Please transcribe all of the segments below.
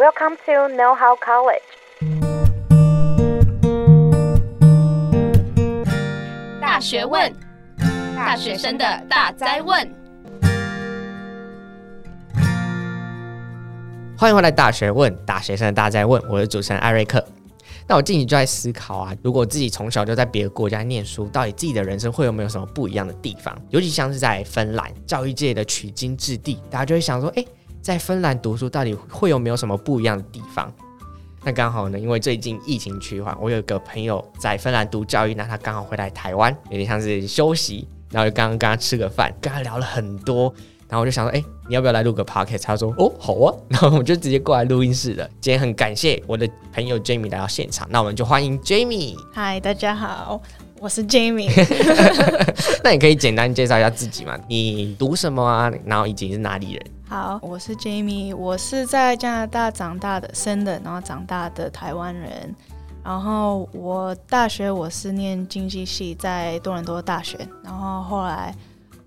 Welcome to Know How College。大学问，大学生的大哉问。欢迎回来，大学问，大学生的大哉问。我是主持人艾瑞克。那我近期就在思考啊，如果自己从小就在别的国家念书，到底自己的人生会有没有什么不一样的地方？尤其像是在芬兰，教育界的取经之地，大家就会想说，哎。在芬兰读书到底会有没有什么不一样的地方？那刚好呢，因为最近疫情趋缓，我有一个朋友在芬兰读教育，那他刚好回来台湾，有点像是休息，然后就刚刚跟他吃个饭，跟他聊了很多，然后我就想说，哎，你要不要来录个 podcast？他说，哦，好啊，然后我们就直接过来录音室了。今天很感谢我的朋友 Jamie 来到现场，那我们就欢迎 Jamie。嗨，大家好。我是 Jamie，那你可以简单介绍一下自己吗？你读什么啊？然后以及是哪里人？好，我是 Jamie，我是在加拿大长大的，生的，然后长大的台湾人。然后我大学我是念经济系，在多伦多大学。然后后来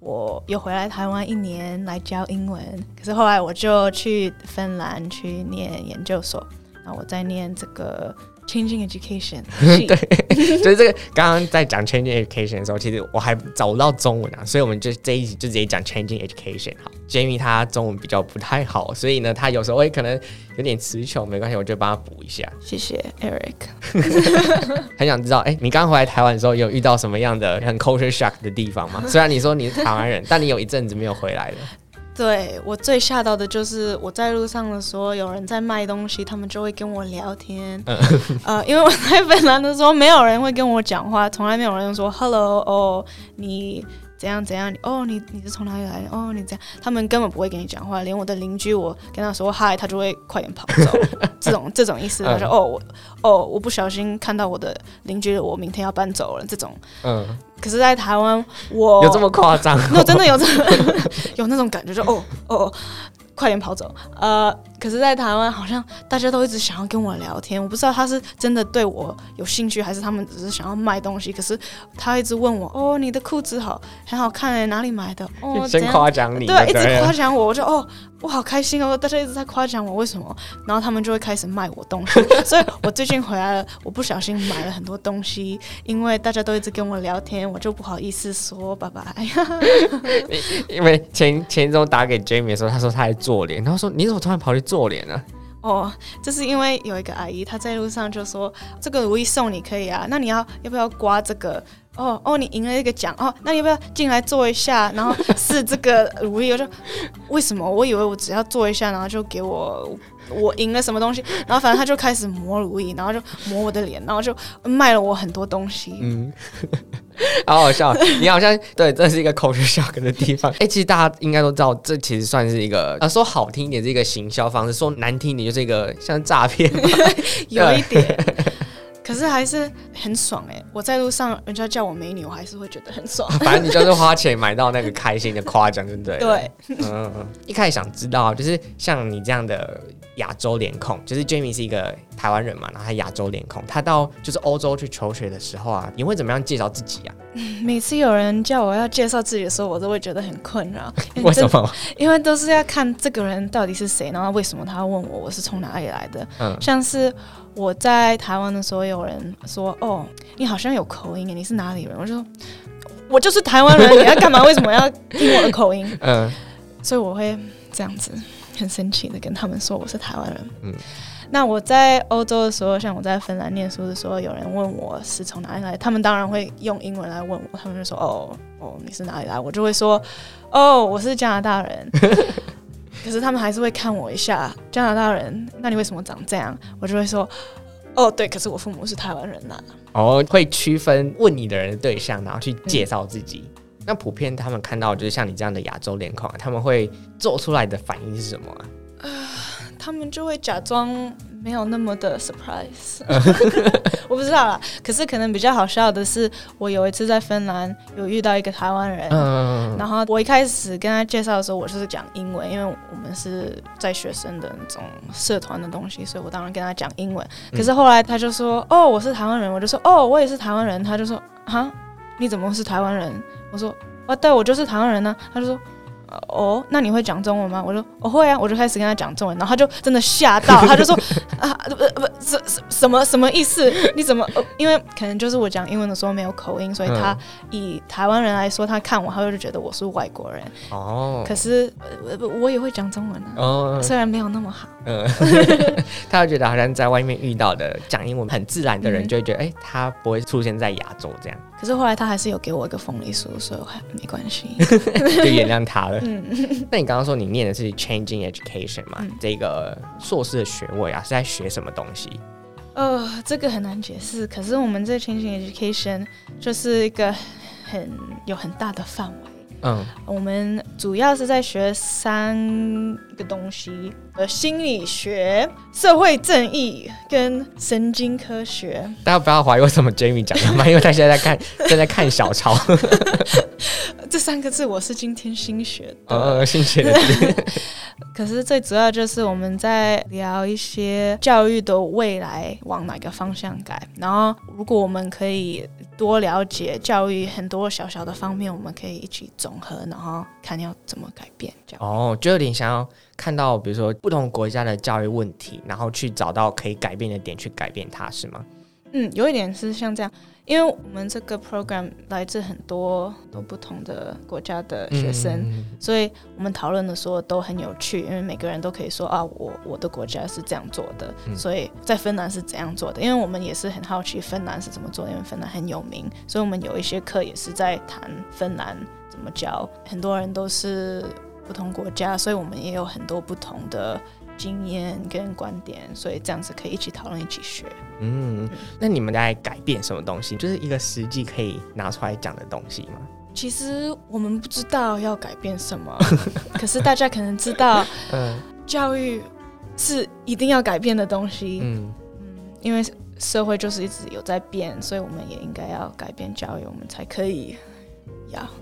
我又回来台湾一年来教英文，可是后来我就去芬兰去念研究所。那我在念这个。Changing education，对，所以这个刚刚在讲 changing education 的时候，其实我还找不到中文啊，所以我们就这一集就直接讲 changing education。好，Jamie 他中文比较不太好，所以呢，他有时候会可能有点词穷，没关系，我就帮他补一下。谢谢 Eric。很想知道，哎、欸，你刚回来台湾的时候，有遇到什么样的很 culture shock 的地方吗？虽然你说你是台湾人，但你有一阵子没有回来了。对，我最吓到的就是我在路上的时候，有人在卖东西，他们就会跟我聊天。嗯、呃，因为我在芬兰的时候，没有人会跟我讲话，从来没有人说 “hello” 哦，你。怎样怎样？哦，你你是从哪里来的？哦，你这样，他们根本不会跟你讲话，连我的邻居，我跟他说嗨，他就会快点跑走。这种这种意思，他说、嗯、哦我哦我不小心看到我的邻居，我明天要搬走了。这种，嗯。可是，在台湾，我有这么夸张？那真的有这 有那种感觉，就哦哦。快点跑走！呃，可是，在台湾好像大家都一直想要跟我聊天，我不知道他是真的对我有兴趣，还是他们只是想要卖东西。可是他一直问我：“哦，你的裤子好，很好看诶，哪里买的？”哦，先夸奖你，对，一直夸奖我，我就哦，我好开心哦！大家一直在夸奖我，为什么？然后他们就会开始卖我东西。所以我最近回来了，我不小心买了很多东西，因为大家都一直跟我聊天，我就不好意思说拜拜。因为前前一周打给 Jamie 的时候，他说他在。做脸，然后说你怎么突然跑去做脸呢？哦，这是因为有一个阿姨，她在路上就说这个如意送你可以啊，那你要要不要刮这个？哦哦，你赢了一个奖哦，那你要不要进来坐一下？然后试这个如意，我就为什么？我以为我只要坐一下，然后就给我。我赢了什么东西，然后反正他就开始磨如意，然后就磨我的脸，然后就卖了我很多东西。嗯，好好笑，你好像对，这是一个 culture shock 的地方。哎、欸，其实大家应该都知道，这其实算是一个，呃，说好听一点是一个行销方式，说难听一点就是一个像诈骗，有一点。可是还是很爽哎！我在路上，人家叫我美女，我还是会觉得很爽。反正你就是花钱买到那个开心的夸奖，对不对？对。嗯，一开始想知道，就是像你这样的亚洲脸孔，就是 Jamie 是一个台湾人嘛，然后他亚洲脸孔，他到就是欧洲去求学的时候啊，你会怎么样介绍自己啊？每次有人叫我要介绍自己的时候，我都会觉得很困扰。为什么？因为都是要看这个人到底是谁，然后为什么他要问我我是从哪里来的？嗯，像是。我在台湾的时候，有人说：“哦，你好像有口音，你是哪里人？”我就说：“我就是台湾人，你要干嘛？为什么要听我的口音？” 嗯，所以我会这样子很生气的跟他们说我是台湾人。嗯，那我在欧洲的时候，像我在芬兰念书的时候，有人问我是从哪里来，他们当然会用英文来问我，他们就说：“哦，哦，你是哪里来？”我就会说：“哦，我是加拿大人。”可是他们还是会看我一下，加拿大人，那你为什么长这样？我就会说，哦，对，可是我父母是台湾人呐、啊。哦，会区分问你的人的对象，然后去介绍自己。嗯、那普遍他们看到就是像你这样的亚洲脸孔，他们会做出来的反应是什么啊？呃，他们就会假装。没有那么的 surprise，我不知道啦。可是可能比较好笑的是，我有一次在芬兰有遇到一个台湾人，嗯，然后我一开始跟他介绍的时候，我就是讲英文，因为我们是在学生的那种社团的东西，所以我当然跟他讲英文。可是后来他就说：“哦，我是台湾人。”我就说：“哦，我也是台湾人。”他就说：“哈，你怎么是台湾人？”我说：“啊，对，我就是台湾人呢。”他就说。哦，那你会讲中文吗？我说我会啊，我就开始跟他讲中文，然后他就真的吓到，他就说啊不不什什什么什么意思？你怎么？因为可能就是我讲英文的时候没有口音，所以他以台湾人来说，他看我，他就觉得我是外国人。哦，可是我我也会讲中文啊，哦，虽然没有那么好。嗯，他就觉得好像在外面遇到的讲英文很自然的人，就会觉得哎、嗯欸，他不会出现在亚洲这样。可是后来他还是有给我一个凤梨酥，所以我还没关系，就原谅他了。嗯，那你刚刚说你念的是 Changing Education 嘛？嗯、这个硕士的学位啊，是在学什么东西？呃，这个很难解释。可是我们这 Changing Education 就是一个很有很大的范围。嗯，我们主要是在学三个东西：呃，心理学、社会正义跟神经科学。大家不要怀疑为什么 Jamie 讲的嘛，因为他现在在看 正在看小抄。这三个字我是今天新学的，呃，新学的。可是最主要就是我们在聊一些教育的未来往哪个方向改，然后如果我们可以多了解教育很多小小的方面，我们可以一起总和，然后看要怎么改变。这样哦，就有点想要看到，比如说不同国家的教育问题，然后去找到可以改变的点，去改变它，是吗？嗯，有一点是像这样。因为我们这个 program 来自很多都不同的国家的学生，嗯、所以我们讨论的时候都很有趣。因为每个人都可以说啊，我我的国家是这样做的，嗯、所以在芬兰是怎样做的。因为我们也是很好奇芬兰是怎么做的，因为芬兰很有名，所以我们有一些课也是在谈芬兰怎么教。很多人都是不同国家，所以我们也有很多不同的。经验跟观点，所以这样子可以一起讨论，一起学。嗯，那你们在改变什么东西？就是一个实际可以拿出来讲的东西吗？其实我们不知道要改变什么，可是大家可能知道，嗯，教育是一定要改变的东西。嗯嗯，因为社会就是一直有在变，所以我们也应该要改变教育，我们才可以。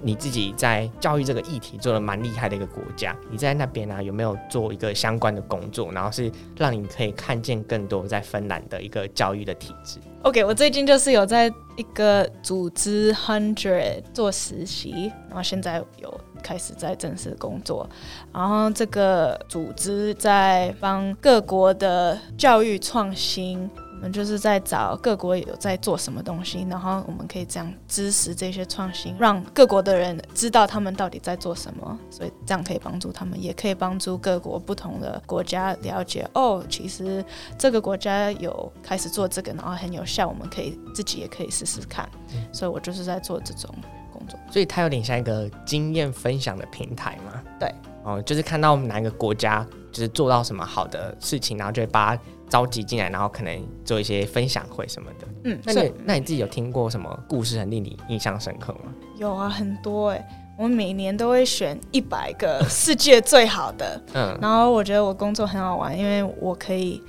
你自己在教育这个议题做的蛮厉害的一个国家，你在那边呢、啊、有没有做一个相关的工作，然后是让你可以看见更多在芬兰的一个教育的体制？OK，我最近就是有在一个组织 Hundred 做实习，然后现在有开始在正式工作，然后这个组织在帮各国的教育创新。我们就是在找各国有在做什么东西，然后我们可以这样支持这些创新，让各国的人知道他们到底在做什么，所以这样可以帮助他们，也可以帮助各国不同的国家了解哦，其实这个国家有开始做这个，然后很有效，我们可以自己也可以试试看。所以我就是在做这种工作，所以它有点像一个经验分享的平台嘛？对，哦，就是看到哪个国家就是做到什么好的事情，然后就会把他召集进来，然后可能做一些分享会什么的。嗯，那你那你自己有听过什么故事很令你印象深刻吗？有啊，很多哎、欸。我每年都会选一百个世界最好的。嗯，然后我觉得我工作很好玩，因为我可以。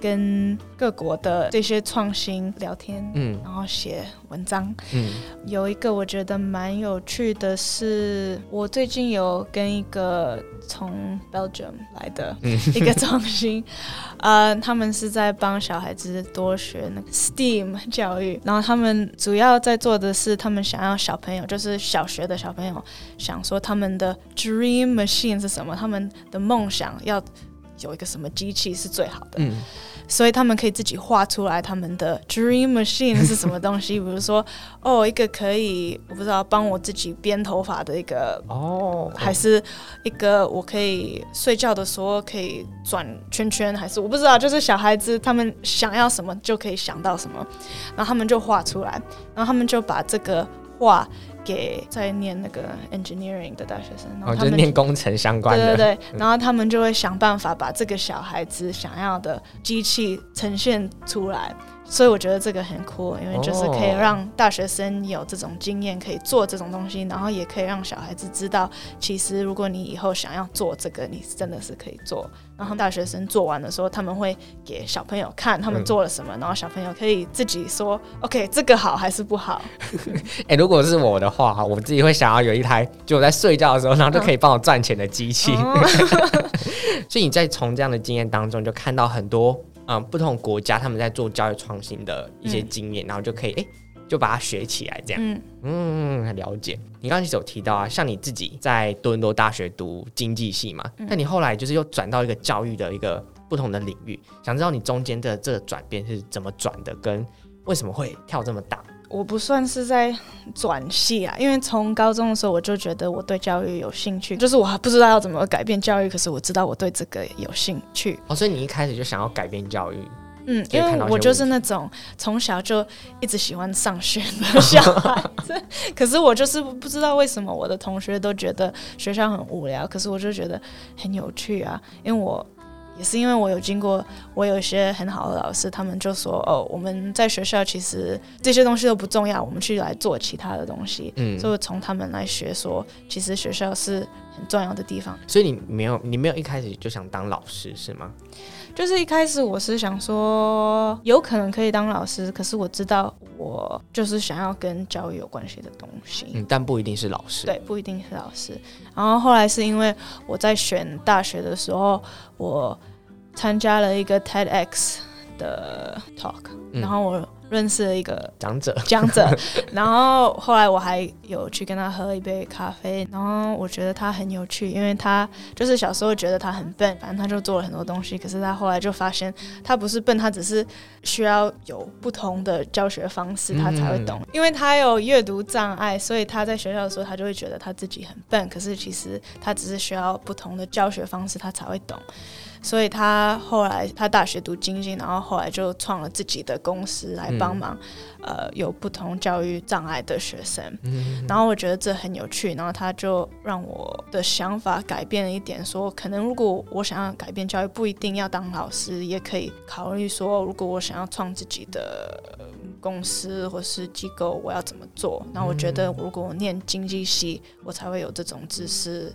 跟各国的这些创新聊天，嗯，然后写文章，嗯，有一个我觉得蛮有趣的是，我最近有跟一个从 Belgium 来的一个创新，呃，他们是在帮小孩子多学那个 STEAM 教育，然后他们主要在做的是，他们想要小朋友，就是小学的小朋友，想说他们的 dream machine 是什么，他们的梦想要。有一个什么机器是最好的，嗯，所以他们可以自己画出来他们的 dream machine 是什么东西，比如说，哦，一个可以我不知道帮我自己编头发的一个，哦，还是一个我可以睡觉的时候可以转圈圈，还是我不知道，就是小孩子他们想要什么就可以想到什么，然后他们就画出来，然后他们就把这个画。给在念那个 engineering 的大学生，然后他们、哦、就念工程相关的，对对对，然后他们就会想办法把这个小孩子想要的机器呈现出来。所以我觉得这个很酷，因为就是可以让大学生有这种经验，可以做这种东西，然后也可以让小孩子知道，其实如果你以后想要做这个，你真的是可以做。然后大学生做完的时候，他们会给小朋友看他们做了什么，嗯、然后小朋友可以自己说，OK，这个好还是不好？哎、欸，如果是我的话，我自己会想要有一台，就我在睡觉的时候，然后就可以帮我赚钱的机器。嗯、所以你在从这样的经验当中，就看到很多。嗯，不同国家他们在做教育创新的一些经验，嗯、然后就可以哎、欸，就把它学起来，这样。嗯嗯，很了解。你刚刚其实有提到啊，像你自己在多伦多大学读经济系嘛，那、嗯、你后来就是又转到一个教育的一个不同的领域，想知道你中间的这个转变是怎么转的，跟为什么会跳这么大？我不算是在转系啊，因为从高中的时候我就觉得我对教育有兴趣，就是我还不知道要怎么改变教育，可是我知道我对这个有兴趣。哦，所以你一开始就想要改变教育？嗯，因为我就是那种从小就一直喜欢上学的小孩子，可是我就是不知道为什么我的同学都觉得学校很无聊，可是我就觉得很有趣啊，因为我。也是因为我有经过，我有一些很好的老师，他们就说：“哦，我们在学校其实这些东西都不重要，我们去来做其他的东西。”嗯，所以从他们来学说，其实学校是很重要的地方。所以你没有，你没有一开始就想当老师是吗？就是一开始我是想说，有可能可以当老师，可是我知道我就是想要跟教育有关系的东西。嗯，但不一定是老师。对，不一定是老师。然后后来是因为我在选大学的时候，我。参加了一个 TEDx 的 talk，嗯，然后我认识了一个讲者，讲者，然后后来我还有去跟他喝一杯咖啡，然后我觉得他很有趣，因为他就是小时候觉得他很笨，反正他就做了很多东西，可是他后来就发现他不是笨，他只是需要有不同的教学方式，他才会懂，嗯，因为他有阅读障碍，所以他在学校的时候他就会觉得他自己很笨，可是其实他只是需要不同的教学方式，他才会懂。所以他后来他大学读经济，然后后来就创了自己的公司来帮忙，嗯、呃，有不同教育障碍的学生。嗯，然后我觉得这很有趣，然后他就让我的想法改变了一点，说可能如果我想要改变教育，不一定要当老师，也可以考虑说，如果我想要创自己的公司或是机构，我要怎么做？那我觉得如果我念经济系，我才会有这种知识。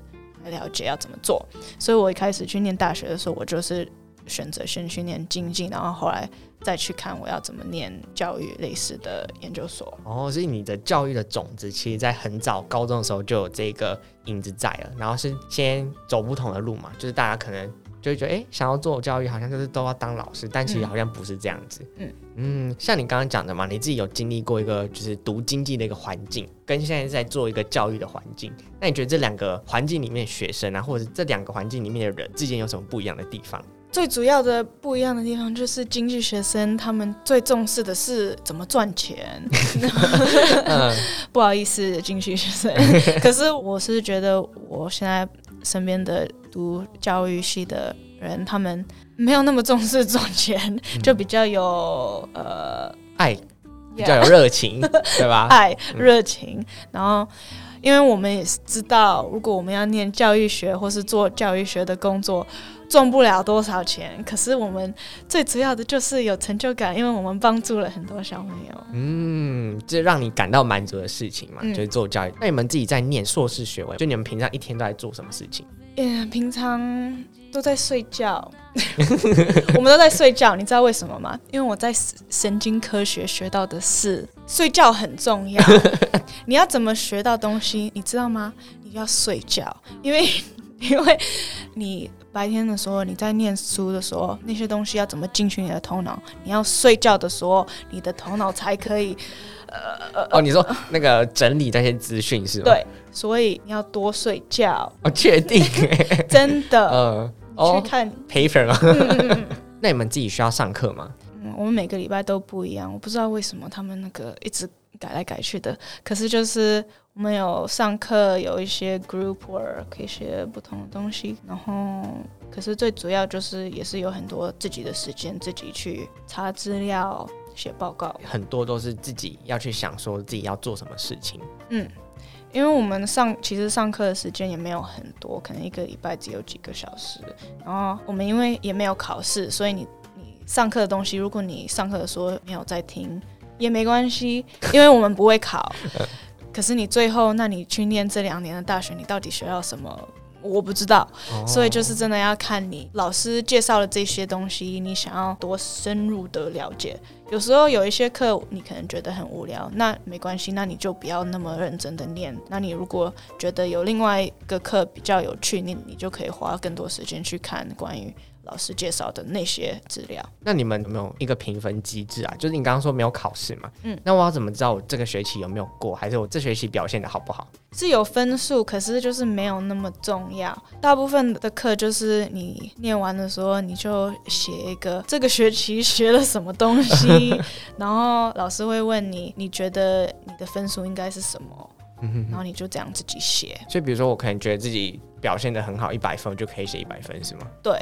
了解要怎么做，所以我一开始去念大学的时候，我就是选择先去念经济，然后后来再去看我要怎么念教育类似的研究所。哦，所以你的教育的种子，其实在很早高中的时候就有这个影子在了，然后是先走不同的路嘛，就是大家可能。就会觉得，哎、欸，想要做教育，好像就是都要当老师，但其实好像不是这样子。嗯嗯，像你刚刚讲的嘛，你自己有经历过一个就是读经济的一个环境，跟现在在做一个教育的环境，那你觉得这两个环境里面的学生啊，或者这两个环境里面的人之间有什么不一样的地方？最主要的不一样的地方就是经济学生他们最重视的是怎么赚钱。嗯、不好意思，经济学生，可是我是觉得我现在身边的。读教育系的人，他们没有那么重视赚钱，嗯、就比较有呃爱，比较有热情. 对吧？爱热情、嗯。然后，因为我们也是知道，如果我们要念教育学或是做教育学的工作，赚不了多少钱。可是我们最主要的就是有成就感，因为我们帮助了很多小朋友。嗯，这让你感到满足的事情嘛，嗯、就是做教育。那你们自己在念硕士学位，就你们平常一天都在做什么事情？Yeah, 平常都在睡觉，我们都在睡觉。你知道为什么吗？因为我在神经科学学到的是睡觉很重要。你要怎么学到东西？你知道吗？你要睡觉，因为 因为你白天的时候你在念书的时候，那些东西要怎么进去你的头脑？你要睡觉的时候，你的头脑才可以。呃哦，你说那个整理那些资讯是吗？对，所以你要多睡觉。哦，确定？真的？嗯、呃，去看 paper 那你们自己需要上课吗？嗯，我们每个礼拜都不一样，我不知道为什么他们那个一直改来改去的。可是就是我们有上课，有一些 group work，可以学不同的东西。然后，可是最主要就是也是有很多自己的时间，自己去查资料。写报告很多都是自己要去想，说自己要做什么事情。嗯，因为我们上其实上课的时间也没有很多，可能一个礼拜只有几个小时。然后我们因为也没有考试，所以你你上课的东西，如果你上课的时候没有在听也没关系，因为我们不会考。可是你最后，那你去念这两年的大学，你到底学到什么？我不知道，所以就是真的要看你老师介绍的这些东西，你想要多深入的了解。有时候有一些课你可能觉得很无聊，那没关系，那你就不要那么认真的念。那你如果觉得有另外一个课比较有趣，你你就可以花更多时间去看关于。老师介绍的那些资料，那你们有没有一个评分机制啊？就是你刚刚说没有考试嘛，嗯，那我要怎么知道我这个学期有没有过，还是我这学期表现的好不好？是有分数，可是就是没有那么重要。大部分的课就是你念完的时候，你就写一个这个学期学了什么东西，然后老师会问你，你觉得你的分数应该是什么？然后你就这样自己写。所以比如说，我可能觉得自己表现的很好，一百分我就可以写一百分，是吗？对。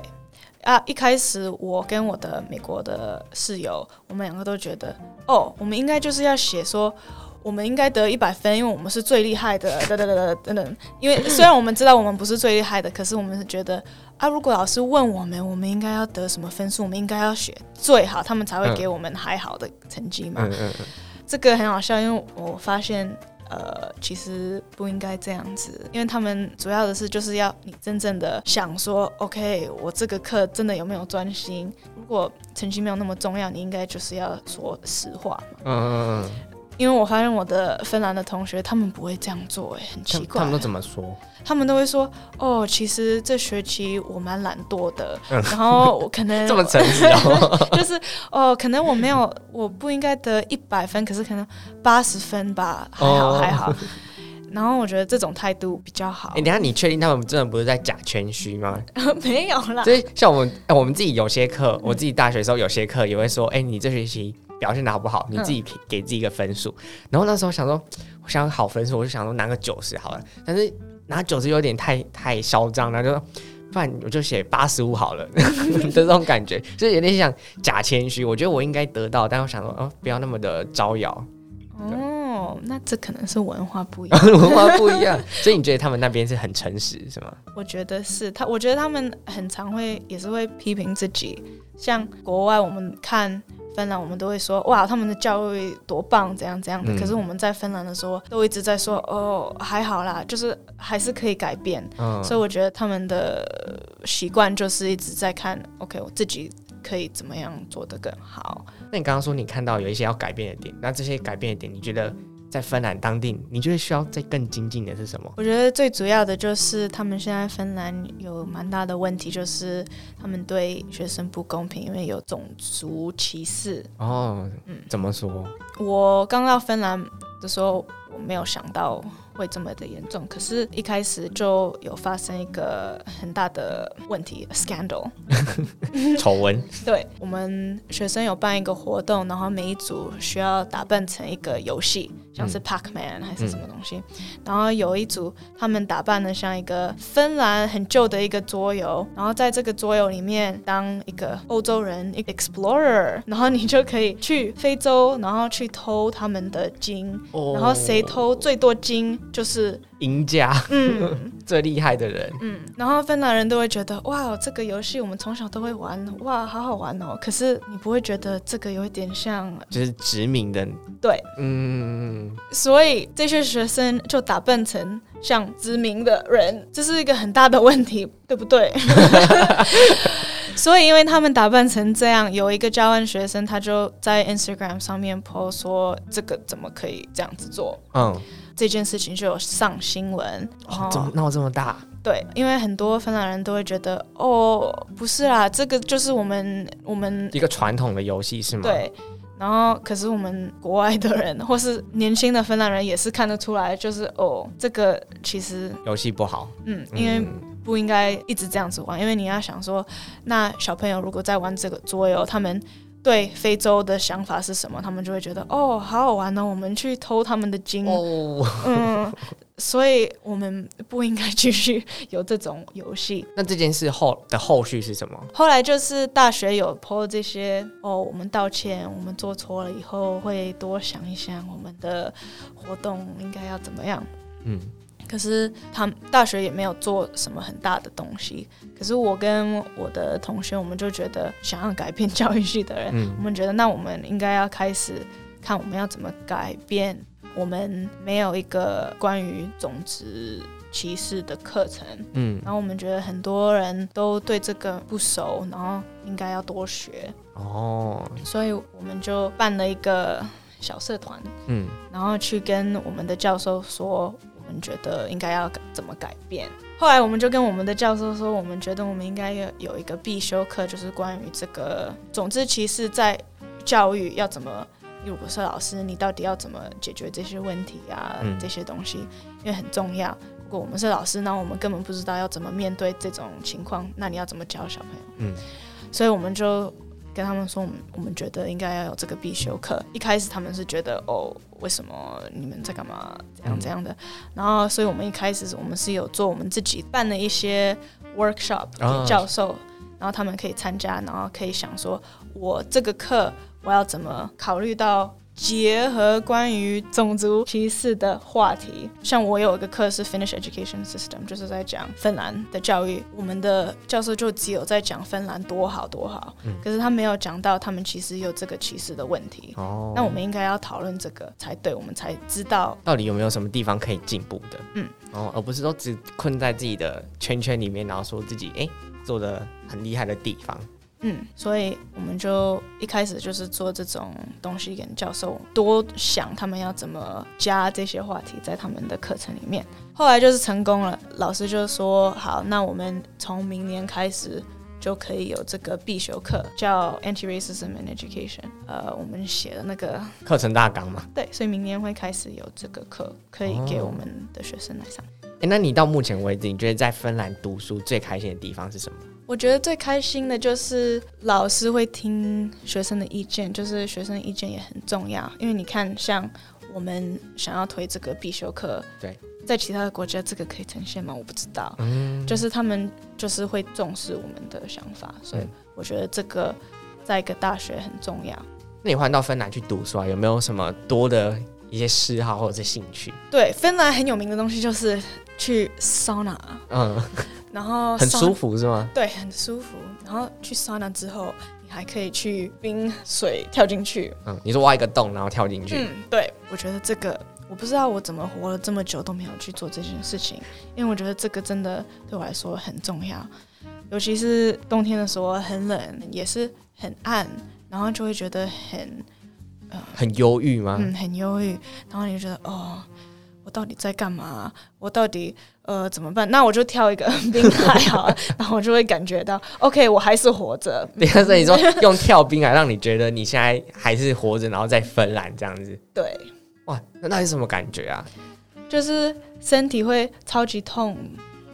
啊！一开始我跟我的美国的室友，我们两个都觉得，哦，我们应该就是要写说，我们应该得一百分，因为我们是最厉害的，等等等等等等。因为 虽然我们知道我们不是最厉害的，可是我们是觉得，啊，如果老师问我们，我们应该要得什么分数，我们应该要写最好，他们才会给我们还好的成绩嘛。嗯嗯嗯。这个很好笑，因为我发现。呃，其实不应该这样子，因为他们主要的是就是要你真正的想说，OK，我这个课真的有没有专心？如果成绩没有那么重要，你应该就是要说实话嘛。嗯嗯嗯。因为我发现我的芬兰的同学他们不会这样做，哎，很奇怪。他们都怎么说？他们都会说，哦，其实这学期我蛮懒惰的，嗯、然后我可能 这么诚实哦，就是哦，可能我没有，我不应该得一百分，可是可能八十分吧，还好、哦、还好。然后我觉得这种态度比较好。哎，等下你确定他们真的不是在假谦虚吗？没有啦。所以像我们，我们自己有些课，我自己大学的时候有些课也会说，哎，你这学期。表现的好不好？你自己给给自己一个分数。嗯、然后那时候想说，我想好分数，我就想说拿个九十好了。但是拿九十有点太太嚣张了，就说不然我就写八十五好了的 这种感觉，就有点像假谦虚。我觉得我应该得到，但我想说，哦，不要那么的招摇。哦，那这可能是文化不一样，文化不一样。所以你觉得他们那边是很诚实，是吗？我觉得是他，我觉得他们很常会也是会批评自己，像国外我们看。芬兰，我们都会说哇，他们的教育多棒，怎样怎样的。嗯、可是我们在芬兰的时候，都一直在说哦，还好啦，就是还是可以改变。嗯、所以我觉得他们的习惯就是一直在看，OK，我自己可以怎么样做得更好。那你刚刚说你看到有一些要改变的点，那这些改变的点，你觉得？在芬兰当地，你觉得需要再更精进的是什么？我觉得最主要的就是他们现在芬兰有蛮大的问题，就是他们对学生不公平，因为有种族歧视。哦，嗯，怎么说？我刚到芬兰的时候，我没有想到。会这么的严重，可是一开始就有发生一个很大的问题，scandal，丑闻。对，我们学生有办一个活动，然后每一组需要打扮成一个游戏，像是 Pac-Man 还是什么东西。嗯、然后有一组他们打扮的像一个芬兰很旧的一个桌游，然后在这个桌游里面当一个欧洲人，一个 explorer，然后你就可以去非洲，然后去偷他们的金，哦、然后谁偷最多金。就是赢家，嗯，最厉害的人，嗯，然后芬兰人都会觉得，哇，这个游戏我们从小都会玩，哇，好好玩哦。可是你不会觉得这个有一点像，就是殖民的，对，嗯，所以这些学生就打扮成像殖民的人，这是一个很大的问题，对不对？所以因为他们打扮成这样，有一个交换学生他就在 Instagram 上面 po 说，这个怎么可以这样子做？嗯。这件事情就有上新闻，哦，怎么闹这么大？对，因为很多芬兰人都会觉得，哦，不是啦，这个就是我们我们一个传统的游戏是吗？对。然后，可是我们国外的人或是年轻的芬兰人也是看得出来，就是哦，这个其实游戏不好。嗯，因为不应该一直这样子玩，嗯，因为你要想说，那小朋友如果在玩这个桌游，他们。对非洲的想法是什么？他们就会觉得哦，好好玩呢，我们去偷他们的金。哦，嗯，所以我们不应该继续有这种游戏。那这件事后的后续是什么？后来就是大学有 po 这些哦，我们道歉，我们做错了以后会多想一想，我们的活动应该要怎么样。嗯。可是他大学也没有做什么很大的东西。可是我跟我的同学，我们就觉得想要改变教育系的人，嗯、我们觉得那我们应该要开始看我们要怎么改变。我们没有一个关于种族歧视的课程，嗯，然后我们觉得很多人都对这个不熟，然后应该要多学哦，所以我们就办了一个小社团，嗯，然后去跟我们的教授说，我们觉得应该要怎么改变。后来我们就跟我们的教授说，我们觉得我们应该要有一个必修课，就是关于这个种族歧视在教育要怎么。如果是老师，你到底要怎么解决这些问题啊？嗯、这些东西因为很重要。如果我们是老师，那我们根本不知道要怎么面对这种情况，那你要怎么教小朋友？嗯，所以我们就跟他们说，我们我们觉得应该要有这个必修课。一开始他们是觉得哦，为什么你们在干嘛？这样这样的。嗯、然后，所以我们一开始我们是有做我们自己办了一些 workshop 给教授，哦、然后他们可以参加，然后可以想说，我这个课。我要怎么考虑到结合关于种族歧视的话题？像我有一个课是 Finnish Education System，就是在讲芬兰的教育。我们的教授就只有在讲芬兰多好多好，嗯、可是他没有讲到他们其实有这个歧视的问题。哦，那我们应该要讨论这个才对，我们才知道到底有没有什么地方可以进步的。嗯，哦，而不是说只困在自己的圈圈里面，然后说自己哎做的很厉害的地方。嗯，所以我们就一开始就是做这种东西，跟教授多想他们要怎么加这些话题在他们的课程里面。后来就是成功了，老师就说好，那我们从明年开始就可以有这个必修课，叫 Anti-Racism and Education。呃，我们写的那个课程大纲嘛。对，所以明年会开始有这个课，可以给我们的学生来上。哎、哦，那你到目前为止，你觉得在芬兰读书最开心的地方是什么？我觉得最开心的就是老师会听学生的意见，就是学生的意见也很重要。因为你看，像我们想要推这个必修课，对，在其他的国家这个可以呈现吗？我不知道。嗯，就是他们就是会重视我们的想法，所以我觉得这个在一个大学很重要。那你换到芬兰去读书啊，有没有什么多的一些嗜好或者是兴趣？对，芬兰很有名的东西就是去桑拿。嗯。然后很舒服是吗？对，很舒服。然后去桑拿之后，你还可以去冰水跳进去。嗯，你说挖一个洞然后跳进去。嗯，对，我觉得这个我不知道我怎么活了这么久都没有去做这件事情，因为我觉得这个真的对我来说很重要。尤其是冬天的时候很冷，也是很暗，然后就会觉得很呃很忧郁吗？嗯，很忧郁。然后你就觉得哦。我到底在干嘛？我到底呃怎么办？那我就跳一个 冰海好了，然后我就会感觉到，OK，我还是活着。对啊，所以你说用跳冰海让你觉得你现在还是活着，然后在芬兰这样子。对，哇，那那是什么感觉啊？就是身体会超级痛，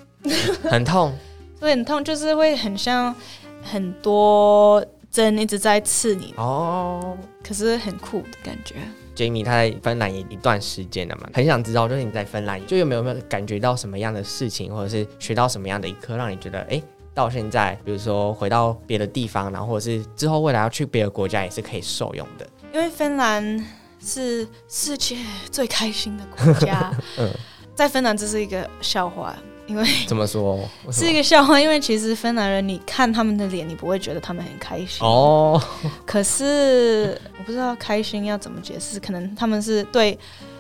很痛，会很痛，就是会很像很多针一直在刺你哦，可是很酷的感觉。Jamie 他在芬兰也一段时间了嘛，很想知道，就是你在芬兰就有没有没有感觉到什么样的事情，或者是学到什么样的一课，让你觉得哎、欸，到现在，比如说回到别的地方，然后或者是之后未来要去别的国家，也是可以受用的。因为芬兰是世界最开心的国家，嗯，在芬兰这是一个笑话。因为怎么说是一个笑话，因为其实芬兰人，你看他们的脸，你不会觉得他们很开心哦。可是我不知道开心要怎么解释，可能他们是对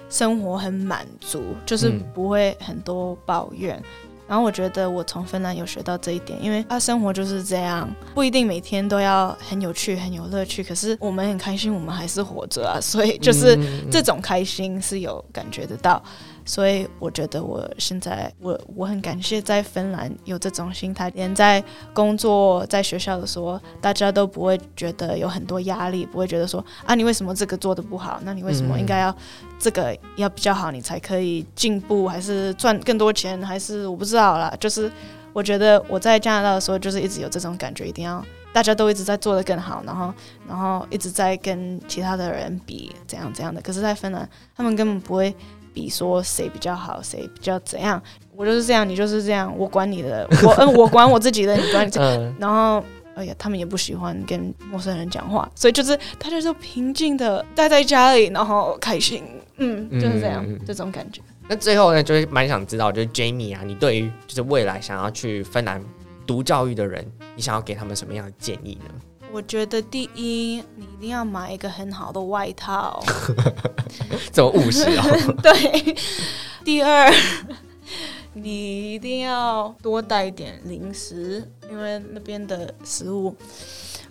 生活很满足，就是不会很多抱怨。嗯、然后我觉得我从芬兰有学到这一点，因为他生活就是这样，不一定每天都要很有趣、很有乐趣。可是我们很开心，我们还是活着啊，所以就是这种开心是有感觉得到。所以我觉得我现在我我很感谢在芬兰有这种心态，连在工作在学校的时候，大家都不会觉得有很多压力，不会觉得说啊，你为什么这个做的不好？那你为什么应该要这个要比较好，你才可以进步，还是赚更多钱，还是我不知道啦。就是我觉得我在加拿大的时候，就是一直有这种感觉，一定要大家都一直在做得更好，然后然后一直在跟其他的人比怎样怎样的。可是，在芬兰，他们根本不会。比说谁比较好，谁比较怎样？我就是这样，你就是这样，我管你的，我嗯，我管我自己的，你管你这。嗯、然后，哎呀，他们也不喜欢跟陌生人讲话，所以就是大家就平静的待在家里，然后开心，嗯，就是这样，嗯、这种感觉。那最后呢，就是蛮想知道，就是 Jamie 啊，你对于就是未来想要去芬兰读教育的人，你想要给他们什么样的建议呢？我觉得第一，你一定要买一个很好的外套，这么务实哦。对。第二，你一定要多带一点零食，因为那边的食物。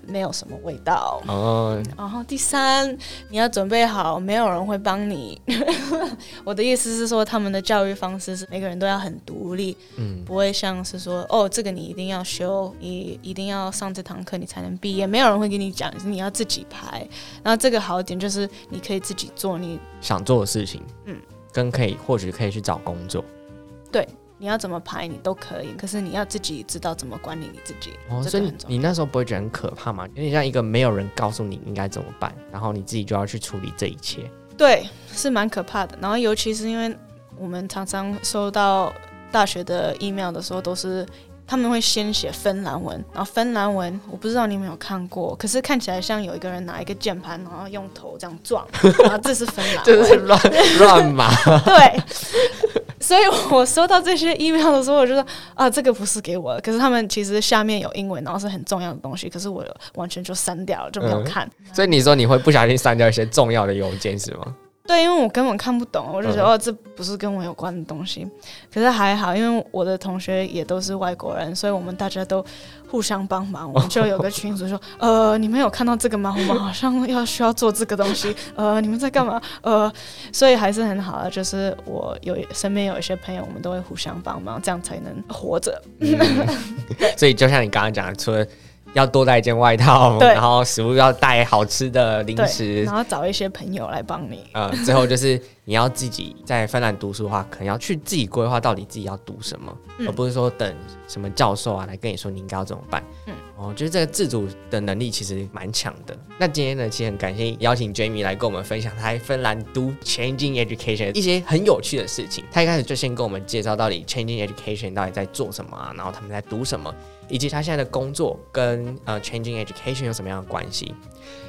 没有什么味道哦。然后第三，你要准备好，没有人会帮你。我的意思是说，他们的教育方式是每个人都要很独立，嗯，不会像是说，哦，这个你一定要修，你一定要上这堂课你才能毕业，没有人会跟你讲，你要自己排。然后这个好点就是你可以自己做你想做的事情，嗯，跟可以或许可以去找工作，对。你要怎么排你都可以，可是你要自己知道怎么管理你自己。哦，所以你你那时候不会觉得很可怕吗？有点像一个没有人告诉你应该怎么办，然后你自己就要去处理这一切。对，是蛮可怕的。然后尤其是因为我们常常收到大学的 email 的时候，都是他们会先写芬兰文，然后芬兰文我不知道你有没有看过，可是看起来像有一个人拿一个键盘，然后用头这样撞，然后这是芬兰文，这是乱 乱码。对。所以我收到这些 email 的时候，我就说啊，这个不是给我的。可是他们其实下面有英文，然后是很重要的东西，可是我完全就删掉了，就没有看。嗯。所以你说你会不小心删掉一些重要的邮件是吗？对，因为我根本看不懂，我就觉得、嗯、哦，这不是跟我有关的东西。可是还好，因为我的同学也都是外国人，所以我们大家都互相帮忙。我们就有个群组说，呃，你们有看到这个吗？我们好像要需要做这个东西。呃，你们在干嘛？呃，所以还是很好的，就是我有身边有一些朋友，我们都会互相帮忙，这样才能活着。嗯、所以就像你刚刚讲的，除了要多带一件外套，然后食物要带好吃的零食，然后找一些朋友来帮你。呃，最后就是你要自己在芬兰读书的话，可能要去自己规划到底自己要读什么，嗯、而不是说等什么教授啊来跟你说你应该要怎么办。嗯，我觉得这个自主的能力其实蛮强的。那今天呢，其实很感谢邀请 Jamie 来跟我们分享他在芬兰读 Changing Education 一些很有趣的事情。他一开始就先跟我们介绍到底 Changing Education 到底在做什么啊，然后他们在读什么。以及他现在的工作跟呃 Changing Education 有什么样的关系？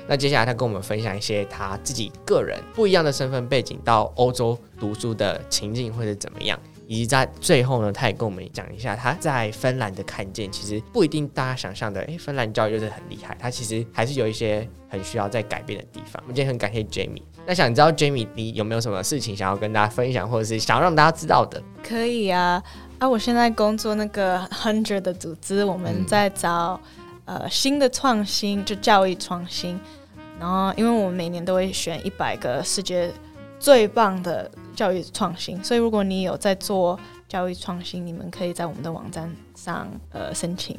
那接下来他跟我们分享一些他自己个人不一样的身份背景到欧洲读书的情境或者怎么样？以及在最后呢，他也跟我们讲一下他在芬兰的看见，其实不一定大家想象的，诶，芬兰教育就是很厉害，他其实还是有一些很需要再改变的地方。我们今天很感谢 Jamie。那想知道 Jamie 你有没有什么事情想要跟大家分享，或者是想要让大家知道的？可以啊。啊，我现在工作那个 Hundred 的组织，我们在找、嗯、呃新的创新，就教育创新。然后，因为我们每年都会选一百个世界最棒的教育创新，所以如果你有在做教育创新，你们可以在我们的网站上呃申请。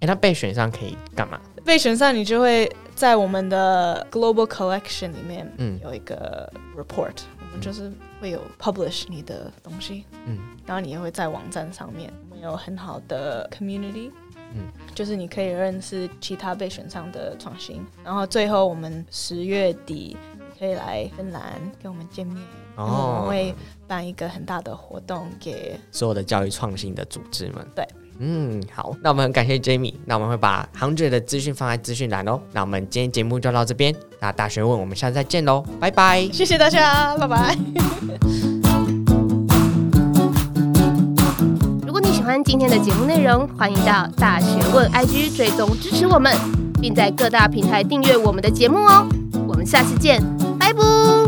哎，那被选上可以干嘛？被选上，你就会在我们的 Global Collection 里面有一个 report，、们就是。会有 publish 你的东西，嗯，然后你也会在网站上面，我们有很好的 community，嗯，就是你可以认识其他被选上的创新，然后最后我们十月底可以来芬兰跟我们见面，哦，我们会办一个很大的活动给所有的教育创新的组织们，对。嗯，好，那我们很感谢 Jamie，那我们会把 Hundred 的资讯放在资讯栏哦。那我们今天节目就到这边，那大学问我们下次再见喽，拜拜，谢谢大家，拜拜。如果你喜欢今天的节目内容，欢迎到大学问 IG 追踪支持我们，并在各大平台订阅我们的节目哦。我们下次见，拜拜。